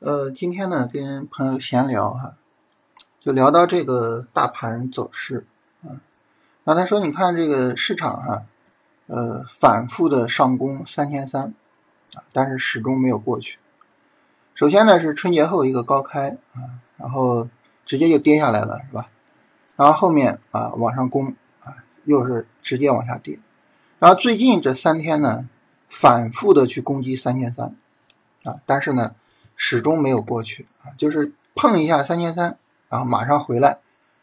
呃，今天呢跟朋友闲聊哈，就聊到这个大盘走势啊，然后他说，你看这个市场哈，呃，反复的上攻三千三啊，但是始终没有过去。首先呢是春节后一个高开啊，然后直接就跌下来了，是吧？然后后面啊往上攻啊，又是直接往下跌。然后最近这三天呢，反复的去攻击三千三啊，但是呢。始终没有过去啊，就是碰一下三千三，然后马上回来，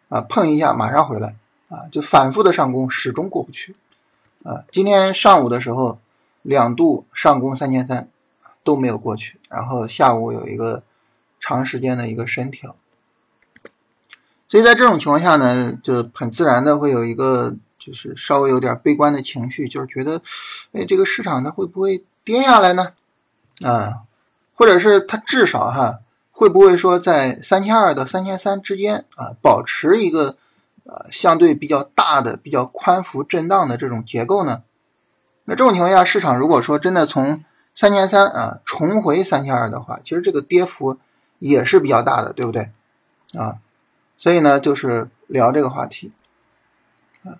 啊，碰一下马上回来，啊，就反复的上攻，始终过不去，啊，今天上午的时候两度上攻三千三都没有过去，然后下午有一个长时间的一个深调，所以在这种情况下呢，就很自然的会有一个就是稍微有点悲观的情绪，就是觉得，哎，这个市场它会不会跌下来呢？啊？或者是它至少哈会不会说在三千二到三千三之间啊保持一个呃相对比较大的比较宽幅震荡的这种结构呢？那这种情况下，市场如果说真的从三千三啊重回三千二的话，其实这个跌幅也是比较大的，对不对？啊，所以呢就是聊这个话题啊，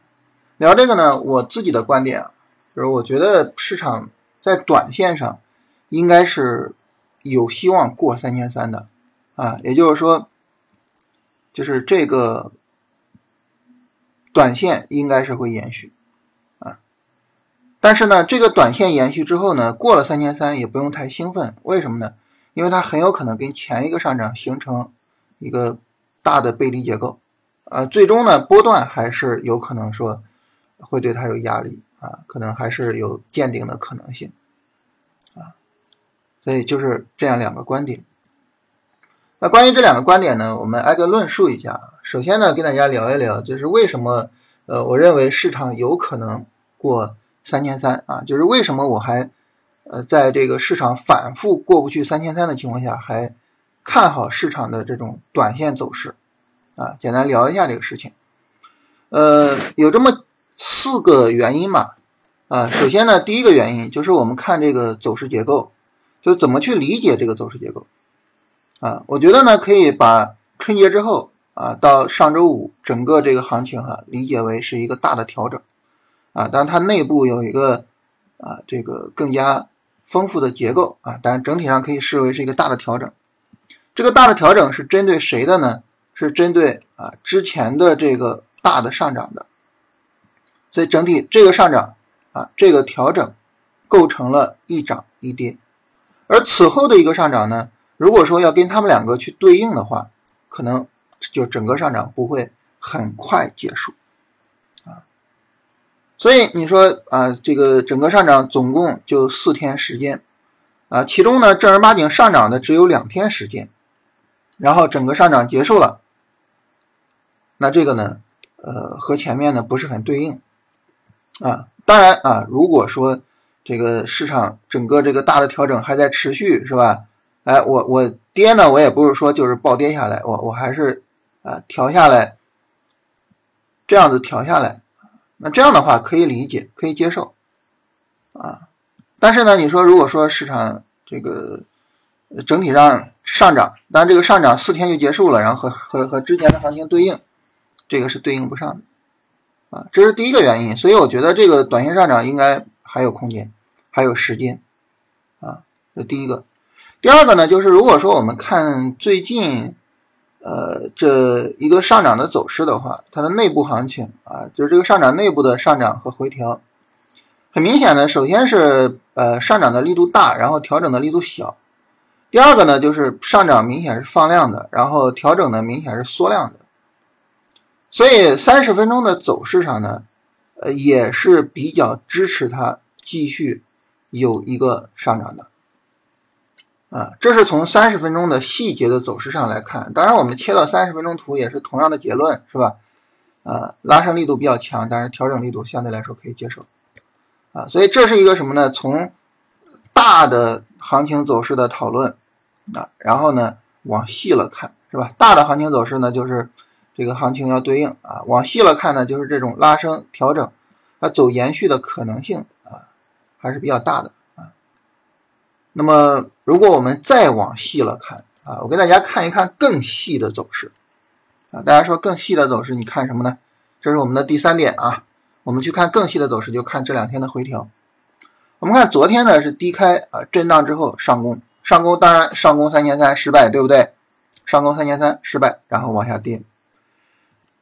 聊这个呢，我自己的观点啊，就是我觉得市场在短线上应该是。有希望过三千三的，啊，也就是说，就是这个短线应该是会延续，啊，但是呢，这个短线延续之后呢，过了三千三也不用太兴奋，为什么呢？因为它很有可能跟前一个上涨形成一个大的背离结构，啊，最终呢，波段还是有可能说会对它有压力，啊，可能还是有见顶的可能性。所以就是这样两个观点。那关于这两个观点呢，我们挨个论述一下。首先呢，跟大家聊一聊，就是为什么呃，我认为市场有可能过三千三啊，就是为什么我还呃，在这个市场反复过不去三千三的情况下，还看好市场的这种短线走势啊。简单聊一下这个事情。呃，有这么四个原因嘛啊。首先呢，第一个原因就是我们看这个走势结构。就怎么去理解这个走势结构啊？我觉得呢，可以把春节之后啊到上周五整个这个行情哈理解为是一个大的调整啊，当然它内部有一个啊这个更加丰富的结构啊，但是整体上可以视为是一个大的调整。这个大的调整是针对谁的呢？是针对啊之前的这个大的上涨的，所以整体这个上涨啊这个调整构成了一涨一跌。而此后的一个上涨呢，如果说要跟他们两个去对应的话，可能就整个上涨不会很快结束，啊，所以你说啊，这个整个上涨总共就四天时间，啊，其中呢正儿八经上涨的只有两天时间，然后整个上涨结束了，那这个呢，呃，和前面呢不是很对应，啊，当然啊，如果说。这个市场整个这个大的调整还在持续，是吧？哎，我我跌呢，我也不是说就是暴跌下来，我我还是啊调下来，这样子调下来，那这样的话可以理解，可以接受啊。但是呢，你说如果说市场这个整体上上涨，但这个上涨四天就结束了，然后和和和之前的行情对应，这个是对应不上的啊，这是第一个原因。所以我觉得这个短线上涨应该还有空间。还有时间，啊，这第一个。第二个呢，就是如果说我们看最近，呃，这一个上涨的走势的话，它的内部行情啊，就是这个上涨内部的上涨和回调，很明显的，首先是呃上涨的力度大，然后调整的力度小。第二个呢，就是上涨明显是放量的，然后调整呢明显是缩量的。所以三十分钟的走势上呢，呃，也是比较支持它继续。有一个上涨的，啊，这是从三十分钟的细节的走势上来看。当然，我们切到三十分钟图也是同样的结论，是吧？啊，拉升力度比较强，但是调整力度相对来说可以接受，啊，所以这是一个什么呢？从大的行情走势的讨论，啊，然后呢往细了看，是吧？大的行情走势呢，就是这个行情要对应啊，往细了看呢，就是这种拉升调整，啊，走延续的可能性。还是比较大的啊。那么，如果我们再往细了看啊，我给大家看一看更细的走势啊。大家说更细的走势，你看什么呢？这是我们的第三点啊。我们去看更细的走势，就看这两天的回调。我们看昨天呢是低开啊，震荡之后上攻，上攻当然上攻三千三失败，对不对？上攻三千三失败，然后往下跌。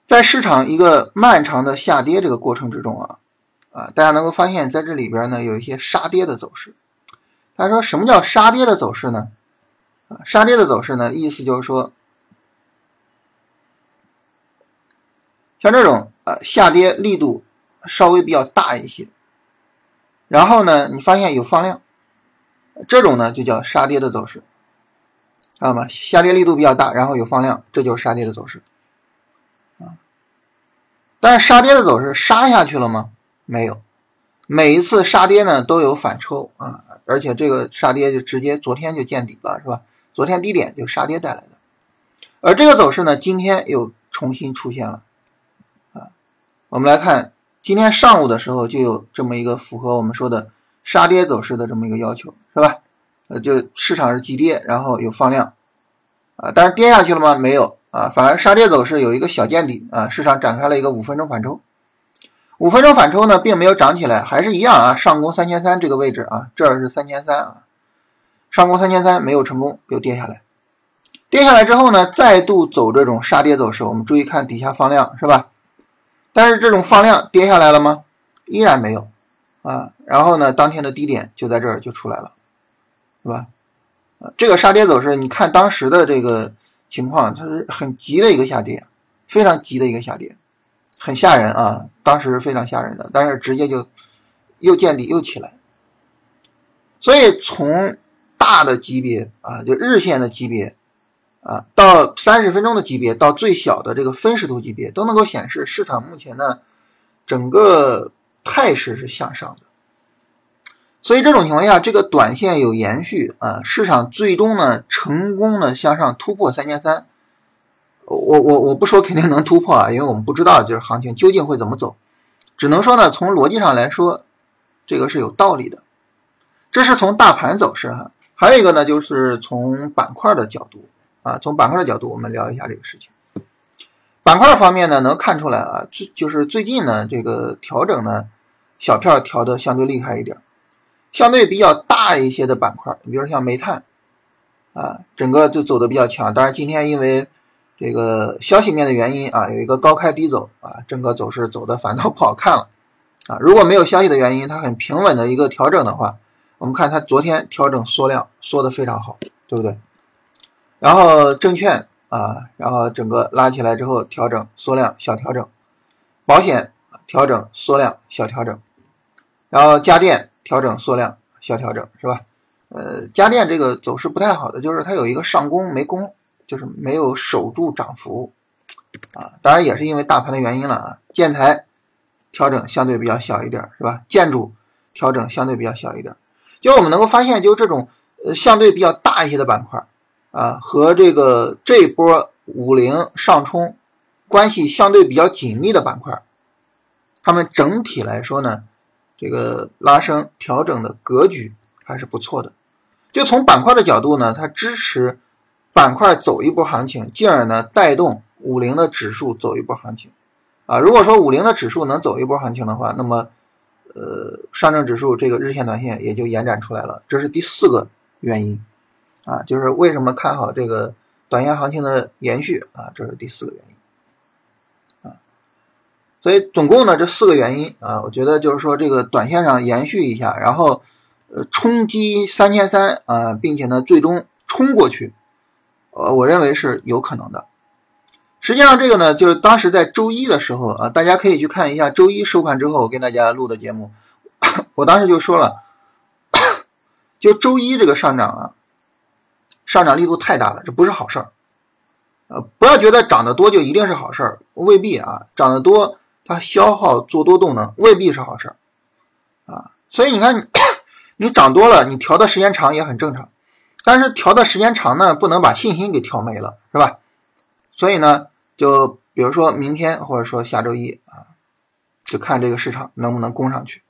在市场一个漫长的下跌这个过程之中啊，啊，大家能够发现在这里边呢有一些杀跌的走势。大家说什么叫杀跌的走势呢？啊，杀跌的走势呢，意思就是说，像这种呃下跌力度稍微比较大一些，然后呢，你发现有放量，这种呢就叫杀跌的走势，知道吗？下跌力度比较大，然后有放量，这就是杀跌的走势，啊，但是杀跌的走势杀下去了吗？没有，每一次杀跌呢都有反抽啊。而且这个杀跌就直接昨天就见底了，是吧？昨天低点就杀跌带来的，而这个走势呢，今天又重新出现了，啊，我们来看今天上午的时候就有这么一个符合我们说的杀跌走势的这么一个要求，是吧？呃，就市场是急跌，然后有放量，啊，但是跌下去了吗？没有，啊，反而杀跌走势有一个小见底，啊，市场展开了一个五分钟反抽。五分钟反抽呢，并没有涨起来，还是一样啊，上攻三千三这个位置啊，这儿是三千三啊，上攻三千三没有成功，又跌下来，跌下来之后呢，再度走这种杀跌走势，我们注意看底下放量是吧？但是这种放量跌下来了吗？依然没有啊，然后呢，当天的低点就在这儿就出来了，是吧？啊，这个杀跌走势，你看当时的这个情况，它是很急的一个下跌，非常急的一个下跌。很吓人啊！当时非常吓人的，但是直接就又见底又起来。所以从大的级别啊，就日线的级别啊，到三十分钟的级别，到最小的这个分时图级别，都能够显示市场目前呢整个态势是向上的。所以这种情况下，这个短线有延续啊，市场最终呢成功的向上突破三千三。我我我不说肯定能突破啊，因为我们不知道就是行情究竟会怎么走，只能说呢，从逻辑上来说，这个是有道理的。这是从大盘走势哈，还有一个呢，就是从板块的角度啊，从板块的角度，我们聊一下这个事情。板块方面呢，能看出来啊，最就是最近呢，这个调整呢，小票调的相对厉害一点，相对比较大一些的板块，你比如像煤炭啊，整个就走的比较强。当然今天因为这个消息面的原因啊，有一个高开低走啊，整个走势走的反倒不好看了啊。如果没有消息的原因，它很平稳的一个调整的话，我们看它昨天调整缩量缩的非常好，对不对？然后证券啊，然后整个拉起来之后调整缩量小调整，保险调整缩量小调整，然后家电调整缩量小调整，是吧？呃，家电这个走势不太好的就是它有一个上攻没攻。就是没有守住涨幅啊，当然也是因为大盘的原因了啊。建材调整相对比较小一点，是吧？建筑调整相对比较小一点，就我们能够发现，就这种呃相对比较大一些的板块啊，和这个这一波五零上冲关系相对比较紧密的板块，它们整体来说呢，这个拉升调整的格局还是不错的。就从板块的角度呢，它支持。板块走一波行情，进而呢带动五零的指数走一波行情，啊，如果说五零的指数能走一波行情的话，那么，呃，上证指数这个日线、短线也就延展出来了。这是第四个原因，啊，就是为什么看好这个短线行情的延续啊，这是第四个原因，啊，所以总共呢这四个原因啊，我觉得就是说这个短线上延续一下，然后呃冲击三千三啊，并且呢最终冲过去。呃，我认为是有可能的。实际上，这个呢，就是当时在周一的时候啊，大家可以去看一下周一收盘之后我跟大家录的节目。我当时就说了，就周一这个上涨啊，上涨力度太大了，这不是好事儿。呃，不要觉得涨得多就一定是好事儿，未必啊。涨得多，它消耗做多动能，未必是好事儿啊。所以你看，你你涨多了，你调的时间长也很正常。但是调的时间长呢，不能把信心给调没了，是吧？所以呢，就比如说明天或者说下周一啊，就看这个市场能不能攻上去。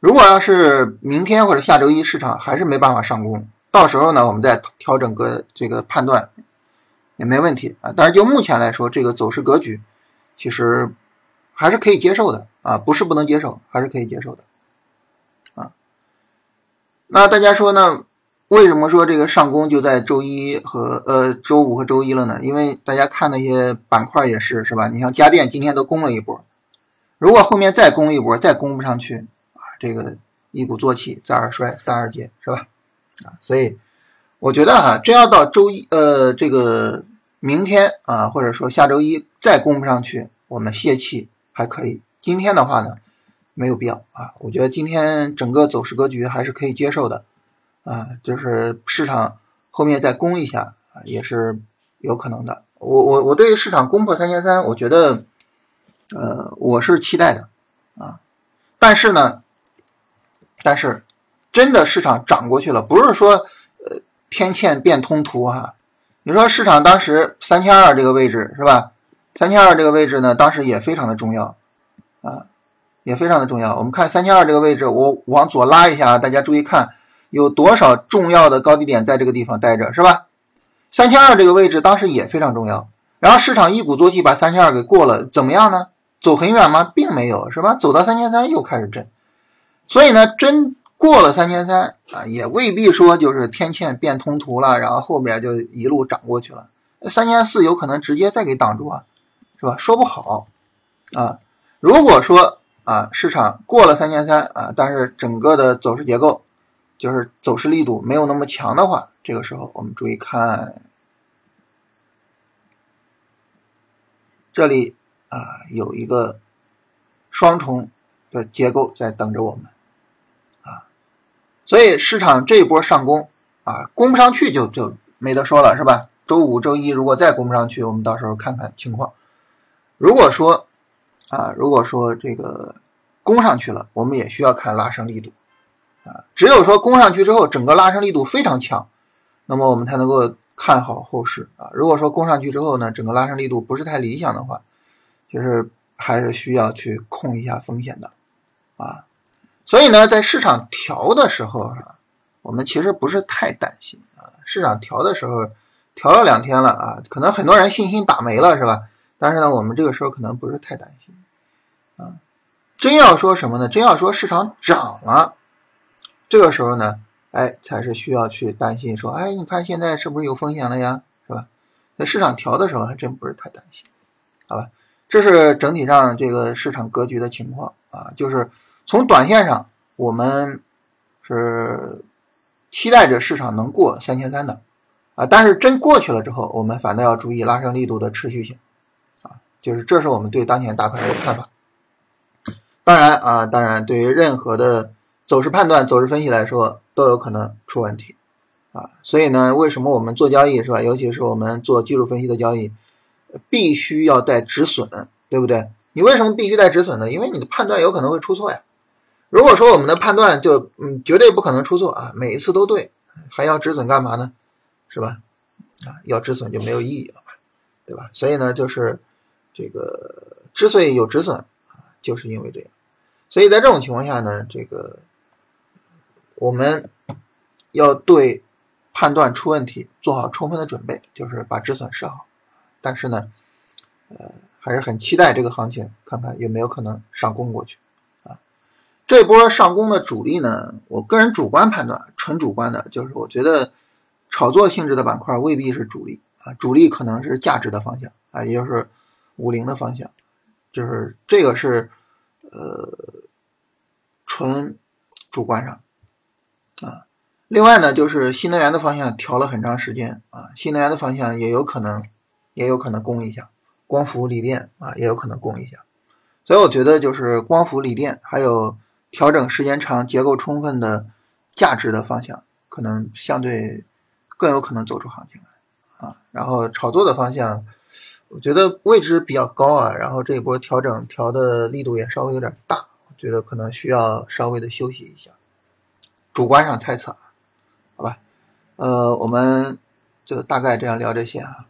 如果要是明天或者下周一市场还是没办法上攻，到时候呢，我们再调整个这个判断也没问题啊。但是就目前来说，这个走势格局其实还是可以接受的啊，不是不能接受，还是可以接受的啊。那大家说呢？为什么说这个上攻就在周一和呃周五和周一了呢？因为大家看那些板块也是是吧？你像家电今天都攻了一波，如果后面再攻一波，再攻不上去啊，这个一鼓作气再而衰三而竭是吧？啊，所以我觉得哈，真要到周一呃这个明天啊，或者说下周一再攻不上去，我们泄气还可以。今天的话呢，没有必要啊。我觉得今天整个走势格局还是可以接受的。啊，就是市场后面再攻一下，也是有可能的。我我我对市场攻破三千三，我觉得，呃，我是期待的啊。但是呢，但是真的市场涨过去了，不是说呃天堑变通途哈。你说市场当时三千二这个位置是吧？三千二这个位置呢，当时也非常的重要啊，也非常的重要。我们看三千二这个位置，我往左拉一下，大家注意看。有多少重要的高低点在这个地方待着，是吧？三千二这个位置当时也非常重要，然后市场一鼓作气把三千二给过了，怎么样呢？走很远吗？并没有，是吧？走到三千三又开始震，所以呢，真过了三千三啊，也未必说就是天堑变通途了，然后后边就一路涨过去了。三千四有可能直接再给挡住啊，是吧？说不好啊。如果说啊，市场过了三千三啊，但是整个的走势结构。就是走势力度没有那么强的话，这个时候我们注意看这里啊，有一个双重的结构在等着我们啊，所以市场这一波上攻啊，攻不上去就就没得说了，是吧？周五、周一如果再攻不上去，我们到时候看看情况。如果说啊，如果说这个攻上去了，我们也需要看拉升力度。啊，只有说攻上去之后，整个拉升力度非常强，那么我们才能够看好后市啊。如果说攻上去之后呢，整个拉升力度不是太理想的话，就是还是需要去控一下风险的啊。所以呢，在市场调的时候啊，我们其实不是太担心啊。市场调的时候，调了两天了啊，可能很多人信心打没了是吧？但是呢，我们这个时候可能不是太担心啊。真要说什么呢？真要说市场涨了。这个时候呢，哎，才是需要去担心，说，哎，你看现在是不是有风险了呀，是吧？在市场调的时候，还真不是太担心，好吧？这是整体上这个市场格局的情况啊，就是从短线上，我们是期待着市场能过三千三的啊，但是真过去了之后，我们反倒要注意拉升力度的持续性啊，就是这是我们对当前大盘的看法。当然啊，当然对于任何的。走势判断、走势分析来说都有可能出问题，啊，所以呢，为什么我们做交易是吧？尤其是我们做技术分析的交易，必须要带止损，对不对？你为什么必须带止损呢？因为你的判断有可能会出错呀。如果说我们的判断就嗯绝对不可能出错啊，每一次都对，还要止损干嘛呢？是吧？啊，要止损就没有意义了嘛，对吧？所以呢，就是这个之所以有止损啊，就是因为这样。所以在这种情况下呢，这个。我们要对判断出问题做好充分的准备，就是把止损设好。但是呢，呃，还是很期待这个行情，看看有没有可能上攻过去啊。这波上攻的主力呢，我个人主观判断，纯主观的，就是我觉得炒作性质的板块未必是主力啊，主力可能是价值的方向啊，也就是五零的方向，就是这个是呃纯主观上。啊，另外呢，就是新能源的方向调了很长时间啊，新能源的方向也有可能，也有可能攻一下，光伏锂电啊，也有可能攻一下，所以我觉得就是光伏锂电还有调整时间长、结构充分的价值的方向，可能相对更有可能走出行情来啊。然后炒作的方向，我觉得位置比较高啊，然后这一波调整调的力度也稍微有点大，我觉得可能需要稍微的休息一下。主观上猜测，好吧，呃，我们就大概这样聊这些啊。